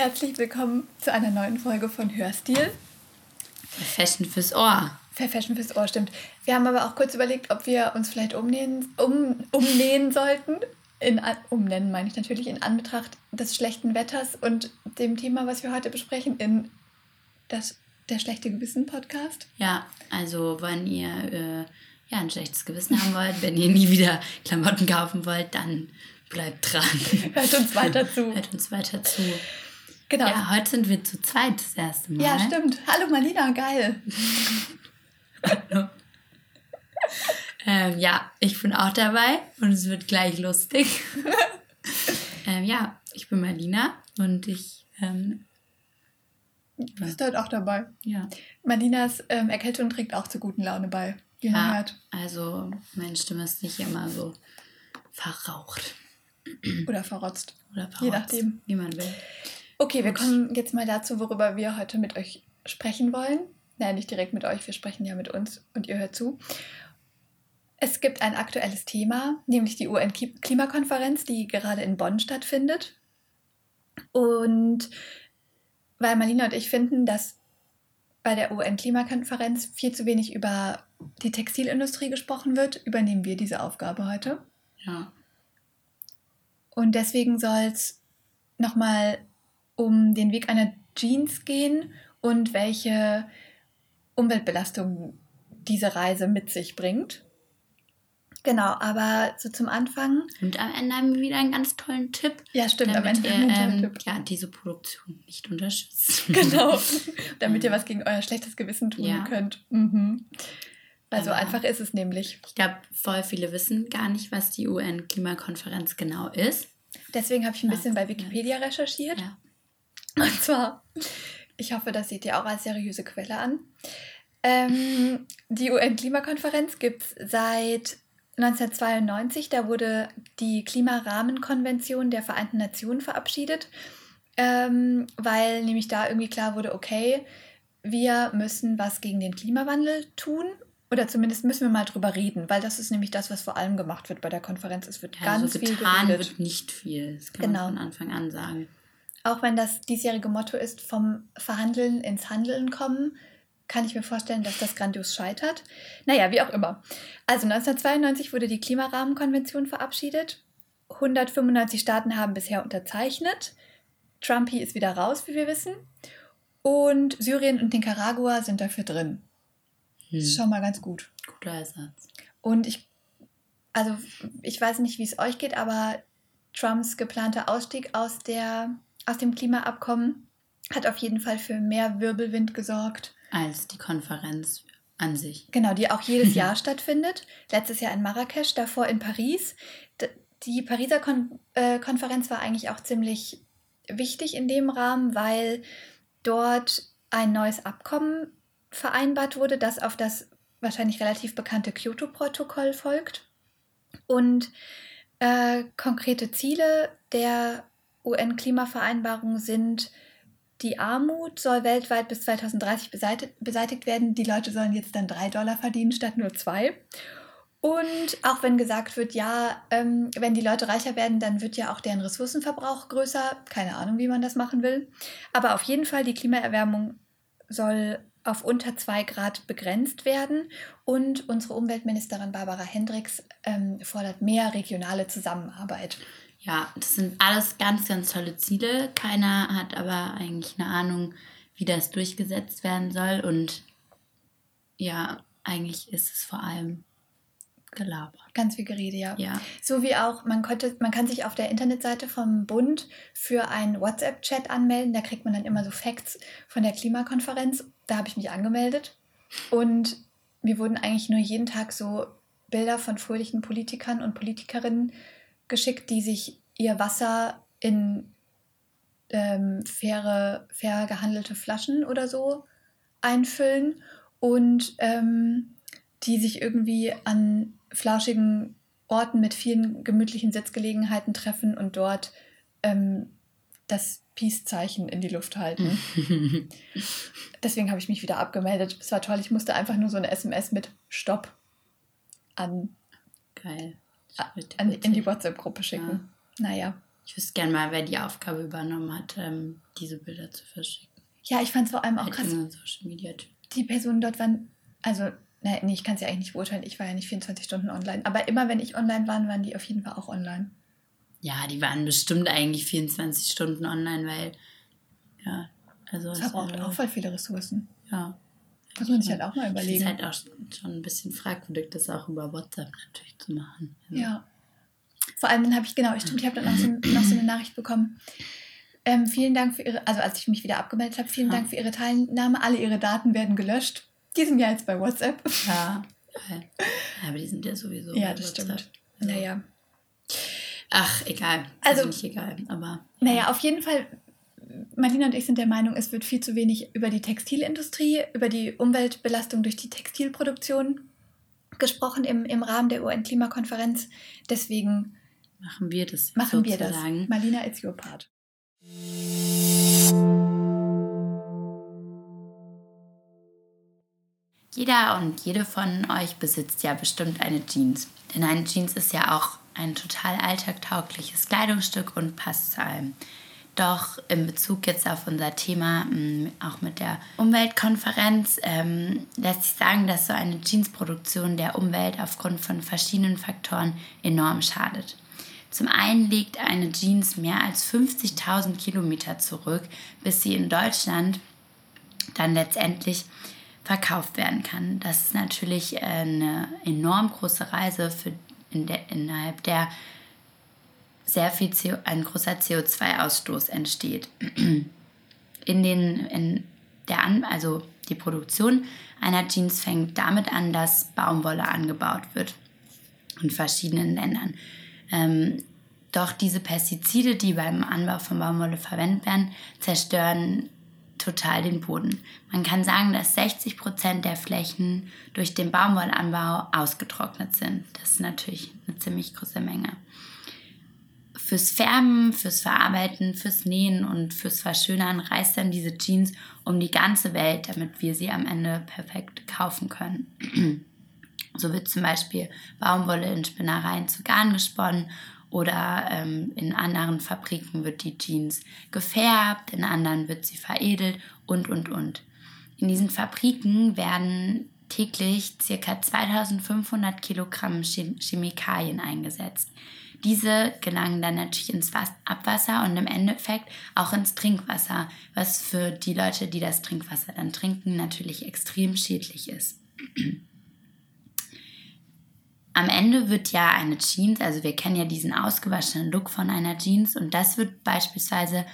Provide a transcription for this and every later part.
herzlich willkommen zu einer neuen Folge von Hörstil. Fashion fürs Ohr. Für Fashion fürs Ohr, stimmt. Wir haben aber auch kurz überlegt, ob wir uns vielleicht umnähen, um, umnähen sollten. In, umnennen meine ich natürlich in Anbetracht des schlechten Wetters und dem Thema, was wir heute besprechen, in das, der schlechte Gewissen-Podcast. Ja, also wenn ihr äh, ja, ein schlechtes Gewissen haben wollt, wenn ihr nie wieder Klamotten kaufen wollt, dann bleibt dran. Hört uns weiter zu. Hört uns weiter zu. Genau. Ja, heute sind wir zu zweit das erste Mal. Ja, stimmt. Hallo Marlina, geil. Hallo. ähm, ja, ich bin auch dabei und es wird gleich lustig. ähm, ja, ich bin Marlina und ich. Ähm, du bist heute auch dabei. Ja. Marlinas ähm, Erkältung trägt auch zur guten Laune bei. Ja, hört. also meine Stimme ist nicht immer so verraucht. Oder verrotzt. Oder verrotzt. Je nachdem. Wie man will. Okay, wir kommen jetzt mal dazu, worüber wir heute mit euch sprechen wollen. Nein, nicht direkt mit euch, wir sprechen ja mit uns und ihr hört zu. Es gibt ein aktuelles Thema, nämlich die UN-Klimakonferenz, die gerade in Bonn stattfindet. Und weil Marlina und ich finden, dass bei der UN-Klimakonferenz viel zu wenig über die Textilindustrie gesprochen wird, übernehmen wir diese Aufgabe heute. Ja. Und deswegen soll es nochmal um den Weg einer Jeans gehen und welche Umweltbelastung diese Reise mit sich bringt. Genau, aber so zum Anfang. Und am Ende haben wir wieder einen ganz tollen Tipp. Ja, stimmt, damit am Ende ihr, ähm, Tipp. Ja, diese Produktion nicht unterstützt. Genau, damit ihr was gegen euer schlechtes Gewissen tun ja. könnt. Mhm. Also aber einfach ist es nämlich. Ich glaube, voll viele wissen gar nicht, was die UN-Klimakonferenz genau ist. Deswegen habe ich ein bisschen bei Wikipedia recherchiert. Ja. Und zwar, ich hoffe, das seht ihr auch als seriöse Quelle an. Ähm, die UN-Klimakonferenz gibt es seit 1992. Da wurde die Klimarahmenkonvention der Vereinten Nationen verabschiedet, ähm, weil nämlich da irgendwie klar wurde, okay, wir müssen was gegen den Klimawandel tun. Oder zumindest müssen wir mal drüber reden, weil das ist nämlich das, was vor allem gemacht wird bei der Konferenz. Es wird ja, ganz so viel getan wird nicht viel. Das kann genau. man von Anfang an sagen. Auch wenn das diesjährige Motto ist, vom Verhandeln ins Handeln kommen, kann ich mir vorstellen, dass das grandios scheitert. Naja, wie auch immer. Also 1992 wurde die Klimarahmenkonvention verabschiedet. 195 Staaten haben bisher unterzeichnet. Trumpy ist wieder raus, wie wir wissen. Und Syrien und Nicaragua sind dafür drin. Hm. Das ist schon mal ganz gut. Guter Ersatz. Und ich, also ich weiß nicht, wie es euch geht, aber Trumps geplanter Ausstieg aus der aus dem Klimaabkommen hat auf jeden Fall für mehr Wirbelwind gesorgt. Als die Konferenz an sich. Genau, die auch jedes Jahr stattfindet. Letztes Jahr in Marrakesch, davor in Paris. Die Pariser Kon äh, Konferenz war eigentlich auch ziemlich wichtig in dem Rahmen, weil dort ein neues Abkommen vereinbart wurde, das auf das wahrscheinlich relativ bekannte Kyoto-Protokoll folgt. Und äh, konkrete Ziele der UN-Klimavereinbarung sind, die Armut soll weltweit bis 2030 beseitigt, werden. Die Leute sollen jetzt dann drei Dollar verdienen statt nur zwei. Und auch wenn gesagt wird, ja, ähm, wenn die Leute reicher werden, dann wird ja auch deren Ressourcenverbrauch größer. Keine Ahnung, wie man das machen will. Aber auf jeden Fall, die Klimaerwärmung soll auf unter zwei Grad begrenzt werden. Und unsere Umweltministerin Barbara Hendricks ähm, fordert mehr regionale Zusammenarbeit. Ja, das sind alles ganz, ganz tolle Ziele. Keiner hat aber eigentlich eine Ahnung, wie das durchgesetzt werden soll. Und ja, eigentlich ist es vor allem Gelaber. Ganz viel Gerede, ja. ja. So wie auch, man, konnte, man kann sich auf der Internetseite vom Bund für einen WhatsApp-Chat anmelden. Da kriegt man dann immer so Facts von der Klimakonferenz. Da habe ich mich angemeldet. Und mir wurden eigentlich nur jeden Tag so Bilder von fröhlichen Politikern und Politikerinnen geschickt, die sich ihr Wasser in ähm, faire, fair gehandelte Flaschen oder so einfüllen und ähm, die sich irgendwie an flauschigen Orten mit vielen gemütlichen Sitzgelegenheiten treffen und dort ähm, das Peace-Zeichen in die Luft halten. Deswegen habe ich mich wieder abgemeldet. Es war toll, ich musste einfach nur so eine SMS mit Stopp an Geil an, in die WhatsApp-Gruppe schicken. Ja. Naja. Ich wüsste gerne mal, wer die Aufgabe übernommen hat, ähm, diese Bilder zu verschicken. Ja, ich fand es vor allem auch Halt krass. Social Media Typ. Die Personen dort waren, also, nein, nee, ich kann es ja eigentlich nicht beurteilen, ich war ja nicht 24 Stunden online. Aber immer wenn ich online war, waren die auf jeden Fall auch online. Ja, die waren bestimmt eigentlich 24 Stunden online, weil, ja, also. Das verbraucht war- auch voll viele Ressourcen. Ja. Muss man sich halt auch mal Ich überlegen. finde halt auch schon ein bisschen fragwürdig, das auch über WhatsApp natürlich zu machen. Also, Ja. Vor allem dann habe ich, genau, stimmt, ich habe dann auch so, noch so eine Nachricht bekommen. Ähm, vielen Dank für Ihre, also als ich mich wieder abgemeldet habe, vielen Ja. Dank für Ihre Teilnahme. Alle Ihre Daten werden gelöscht. Die sind ja jetzt bei WhatsApp. Ja. Ja, aber die sind ja sowieso. Ja, bei das WhatsApp. stimmt. Naja. Ach, egal. Also- Also nicht egal, aber. Naja, auf jeden Fall, Marlina und ich sind der Meinung, es wird viel zu wenig über die Textilindustrie, über die Umweltbelastung durch die Textilproduktion gesprochen im, im Rahmen der UN-Klimakonferenz. Deswegen Machen wir das. machen wir das. Marlina, it's your part. Jeder und jede von euch besitzt ja bestimmt eine Jeans. Denn eine Jeans ist ja auch ein total alltagtaugliches Kleidungsstück und passt zu allem. Doch in Bezug jetzt auf unser Thema, mh, auch mit der Umweltkonferenz, ähm, lässt sich sagen, dass so eine Jeansproduktion der Umwelt aufgrund von verschiedenen Faktoren enorm schadet. Zum einen legt eine Jeans mehr als 50.000 Kilometer zurück, bis sie in Deutschland dann letztendlich verkauft werden kann. Das ist natürlich eine enorm große Reise, für in der, innerhalb der sehr viel CO, ein großer CO2-Ausstoß entsteht. In den, in der an, also die Produktion einer Jeans fängt damit an, dass Baumwolle angebaut wird in verschiedenen Ländern. Ähm, doch diese Pestizide, die beim Anbau von Baumwolle verwendet werden, zerstören total den Boden. Man kann sagen, dass 60 Prozent der Flächen durch den Baumwollanbau ausgetrocknet sind. Das ist natürlich eine ziemlich große Menge. Fürs Färben, fürs Verarbeiten, fürs Nähen und fürs Verschönern reist dann diese Jeans um die ganze Welt, damit wir sie am Ende perfekt kaufen können. So wird zum Beispiel Baumwolle in Spinnereien zu Garn gesponnen oder ähm, in anderen Fabriken wird die Jeans gefärbt, in anderen wird sie veredelt und, und, und. In diesen Fabriken werden täglich ca. 2500 Kilogramm Chem- Chemikalien eingesetzt. Diese gelangen dann natürlich ins Was- Abwasser und im Endeffekt auch ins Trinkwasser, was für die Leute, die das Trinkwasser dann trinken, natürlich extrem schädlich ist. Am Ende wird ja eine Jeans, also wir kennen ja diesen ausgewaschenen Look von einer Jeans und das wird beispielsweise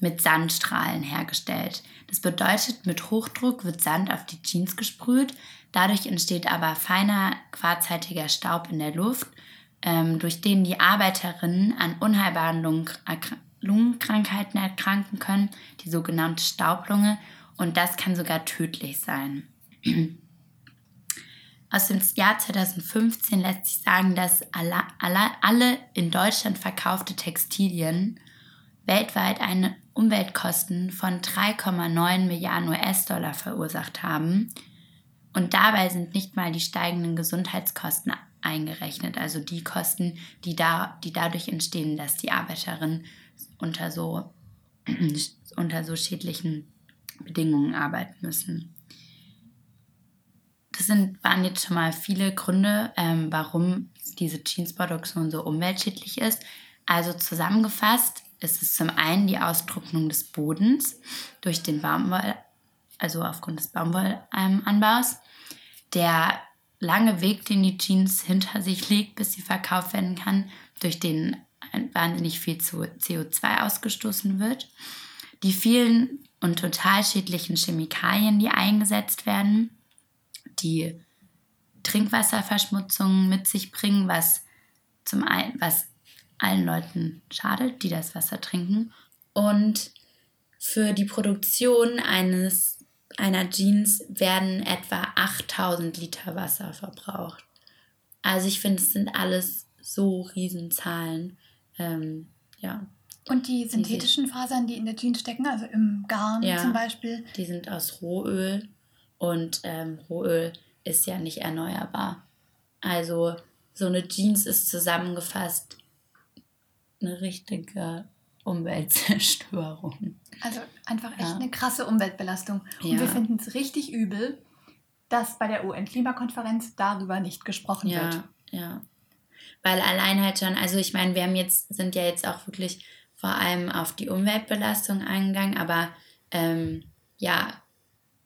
mit Sandstrahlen hergestellt. Das bedeutet, mit Hochdruck wird Sand auf die Jeans gesprüht, dadurch entsteht aber feiner quarzhaltiger Staub in der Luft, ähm, durch den die Arbeiterinnen an unheilbaren Lungen, Lungenkrankheiten erkranken können, die sogenannte Staublunge und das kann sogar tödlich sein. Aus dem Jahr 2015 lässt sich sagen, dass alle, alle, alle in Deutschland verkaufte Textilien weltweit eine Umweltkosten von 3,9 Milliarden US-Dollar verursacht haben. Und dabei sind nicht mal die steigenden Gesundheitskosten eingerechnet, also die Kosten, die, da, die dadurch entstehen, dass die Arbeiterinnen unter so, unter so schädlichen Bedingungen arbeiten müssen. Das sind, waren jetzt schon mal viele Gründe, ähm, warum diese Jeansproduktion so umweltschädlich ist. Also zusammengefasst ist es zum einen die Austrocknung des Bodens durch den Baumwoll, also aufgrund des Baumwollanbaus, der lange Weg, den die Jeans hinter sich legt, bis sie verkauft werden kann, durch den wahnsinnig viel CO2 ausgestoßen wird, die vielen und total schädlichen Chemikalien, die eingesetzt werden, die Trinkwasserverschmutzung mit sich bringen, was zum einen, was allen Leuten schadet, die das Wasser trinken. Und für die Produktion eines, einer Jeans werden etwa 8000 Liter Wasser verbraucht. Also ich finde, es sind alles so Riesenzahlen. Ähm, ja, Und die synthetischen Fasern, die in der Jeans stecken, also im Garn Ja. zum Beispiel, die sind aus Rohöl und ähm, Rohöl ist ja nicht erneuerbar. Also so eine Jeans ist zusammengefasst eine richtige Umweltzerstörung. Also einfach echt ja. eine krasse Umweltbelastung. Und ja. wir finden es richtig übel, dass bei der UN-Klimakonferenz darüber nicht gesprochen ja, wird. Ja, weil allein halt schon, also ich meine, wir haben jetzt, sind ja jetzt auch wirklich vor allem auf die Umweltbelastung eingegangen, aber ähm, ja,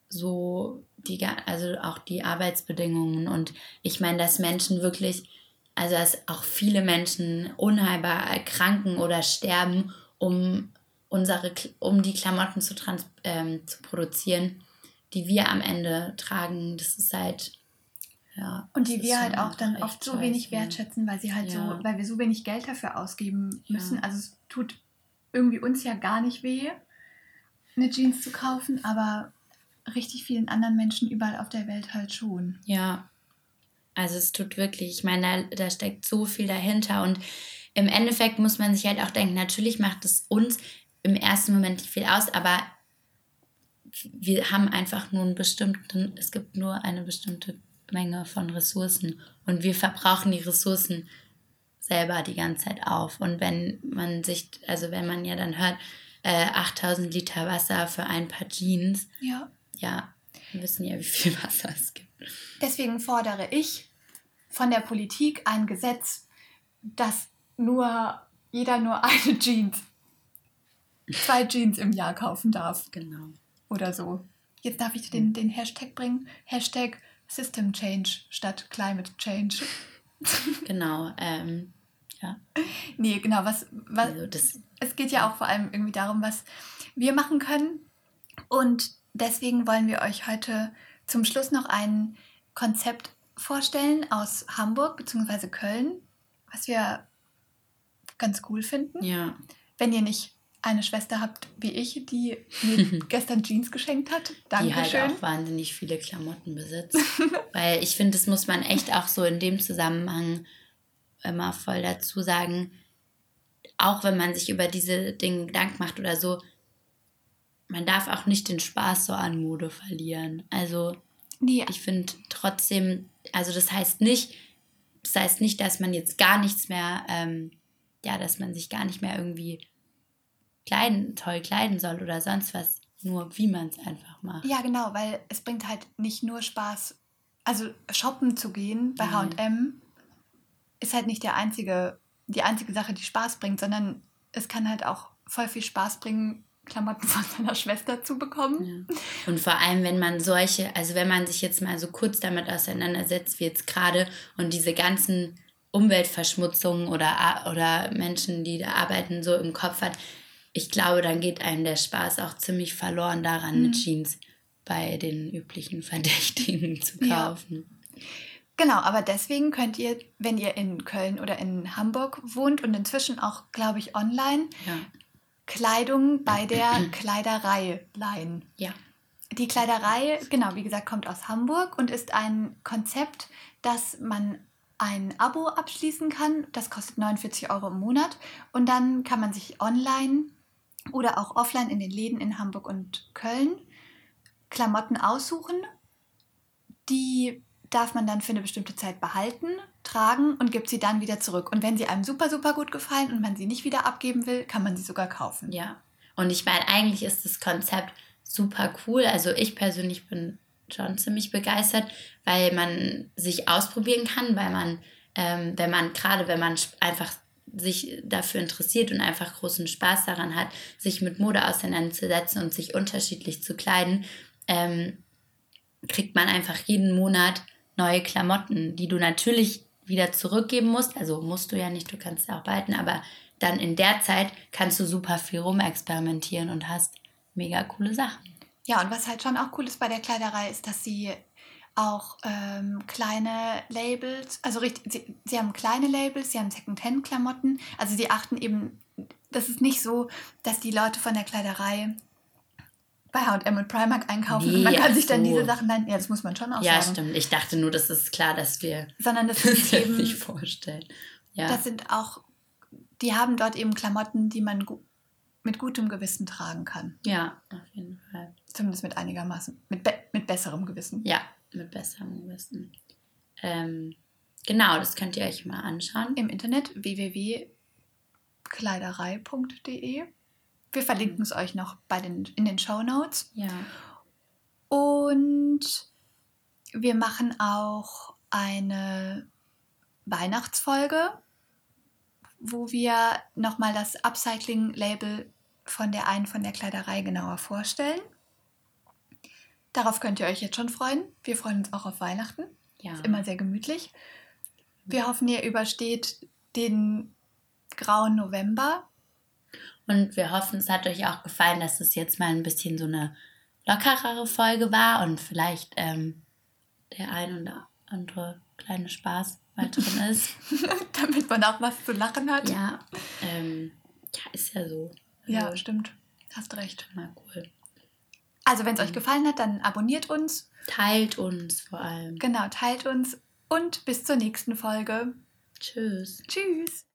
so die, also auch die Arbeitsbedingungen und ich meine, dass Menschen wirklich, also dass auch viele Menschen unheilbar erkranken oder sterben, um unsere, um die Klamotten zu, trans, ähm, zu produzieren, die wir am Ende tragen. Das ist halt ja, und die wir halt auch dann oft so wenig wertschätzen, weil sie halt ja. so, weil wir so wenig Geld dafür ausgeben müssen. Ja. Also es tut irgendwie uns ja gar nicht weh, eine Jeans zu kaufen, aber richtig vielen anderen Menschen überall auf der Welt halt schon. Ja. Also es tut wirklich, ich meine, da, da steckt so viel dahinter und im Endeffekt muss man sich halt auch denken, natürlich macht es uns im ersten Moment nicht viel aus, aber wir haben einfach nur einen bestimmten, es gibt nur eine bestimmte Menge von Ressourcen und wir verbrauchen die Ressourcen selber die ganze Zeit auf. Und wenn man sich, also wenn man ja dann hört, äh, 8000 Liter Wasser für ein paar Jeans, ja. ja, wir wissen ja, wie viel Wasser es gibt. Deswegen fordere ich von der Politik ein Gesetz, dass nur jeder nur eine Jeans, zwei Jeans im Jahr kaufen darf. Genau. Oder so. Jetzt darf ich den, den Hashtag bringen. Hashtag System Change statt Climate Change. genau, ähm, ja. Nee, genau, was, was also das, es geht ja auch vor allem irgendwie darum, was wir machen können. Und deswegen wollen wir euch heute zum Schluss noch ein Konzept vorstellen aus Hamburg bzw. Köln, was wir ganz cool finden. Ja. Wenn ihr nicht eine Schwester habt wie ich, die mir gestern Jeans geschenkt hat. Dankeschön. Die halt auch wahnsinnig viele Klamotten besitzt. Weil ich finde, das muss man echt auch so in dem Zusammenhang immer voll dazu sagen. Auch wenn man sich über diese Dinge Gedanken macht oder so, man darf auch nicht den Spaß so an Mode verlieren. Also ja. ich finde trotzdem, also das heißt nicht, das heißt nicht, dass man jetzt gar nichts mehr, ähm, ja, dass man sich gar nicht mehr irgendwie kleiden, toll kleiden soll oder sonst was, nur wie man es einfach macht. Ja, genau, weil es bringt halt nicht nur Spaß, also shoppen zu gehen bei H&M ist halt nicht der einzige, die einzige Sache, die Spaß bringt, sondern es kann halt auch voll viel Spaß bringen, Klamotten von seiner Schwester zu bekommen. Ja. Und vor allem, wenn man solche, also wenn man sich jetzt mal so kurz damit auseinandersetzt, wie jetzt gerade und diese ganzen Umweltverschmutzungen oder, oder Menschen, die da arbeiten, so im Kopf hat, ich glaube, dann geht einem der Spaß auch ziemlich verloren daran, mhm. Jeans bei den üblichen Verdächtigen zu kaufen. Ja. Genau, aber deswegen könnt ihr, wenn ihr in Köln oder in Hamburg wohnt und inzwischen auch, glaube ich, online, ja. Kleidung bei der Kleiderei leihen. Ja. Die Kleiderei, genau, wie gesagt, kommt aus Hamburg und ist ein Konzept, dass man ein Abo abschließen kann. Das kostet 49 Euro im Monat. Und dann kann man sich online oder auch offline in den Läden in Hamburg und Köln Klamotten aussuchen. Die darf man dann für eine bestimmte Zeit behalten, tragen und gibt sie dann wieder zurück. Und wenn sie einem super, super gut gefallen und man sie nicht wieder abgeben will, kann man sie sogar kaufen. Ja. Und ich meine, eigentlich ist das Konzept super cool. Also ich persönlich bin schon ziemlich begeistert, weil man sich ausprobieren kann, weil man, ähm, wenn man, gerade wenn man einfach sich dafür interessiert und einfach großen Spaß daran hat, sich mit Mode auseinanderzusetzen und sich unterschiedlich zu kleiden, ähm, kriegt man einfach jeden Monat neue Klamotten, die du natürlich wieder zurückgeben musst. Also musst du ja nicht, du kannst ja auch behalten, aber dann in der Zeit kannst du super viel rumexperimentieren und hast mega coole Sachen. Ja, und was halt schon auch cool ist bei der Kleiderei, ist, dass sie auch ähm, kleine Labels, also richtig, sie, sie haben kleine Labels, sie haben Second-Hand-Klamotten, also sie achten eben, das ist nicht so, dass die Leute von der Kleiderei bei H&M und Primark einkaufen nee, und man kann sich dann diese Sachen dann, ja, das muss man schon auch ja, sagen. Ja, stimmt. Ich dachte nur, das ist klar, dass wir Sondern das sind eben, nicht vorstellen. Ja. Das sind auch, die haben dort eben Klamotten, die man gu mit gutem Gewissen tragen kann. Ja, auf jeden Fall. Zumindest mit einigermaßen, mit, be mit besserem Gewissen. Ja, mit besserem Gewissen. Ähm, genau, das könnt ihr euch mal anschauen. Im Internet www kleiderei.de. Wir verlinken es euch noch bei den, in den Show Notes. Ja. Und wir machen auch eine Weihnachtsfolge, wo wir nochmal das Upcycling-Label von der einen von der Kleiderei genauer vorstellen. Darauf könnt ihr euch jetzt schon freuen. Wir freuen uns auch auf Weihnachten. Ja. Ist immer sehr gemütlich. Wir hoffen, ihr übersteht den grauen November. Und wir hoffen, es hat euch auch gefallen, dass es jetzt mal ein bisschen so eine lockerere Folge war und vielleicht ähm, der ein oder andere kleine Spaß mal drin ist. Damit man auch was zu lachen hat. Ja, ähm, ja ist ja so. Ja, Also, stimmt. Hast recht. Mal cool. Also, wenn es euch gefallen hat, dann abonniert uns. Teilt uns vor allem. Genau, teilt uns und bis zur nächsten Folge. Tschüss. Tschüss.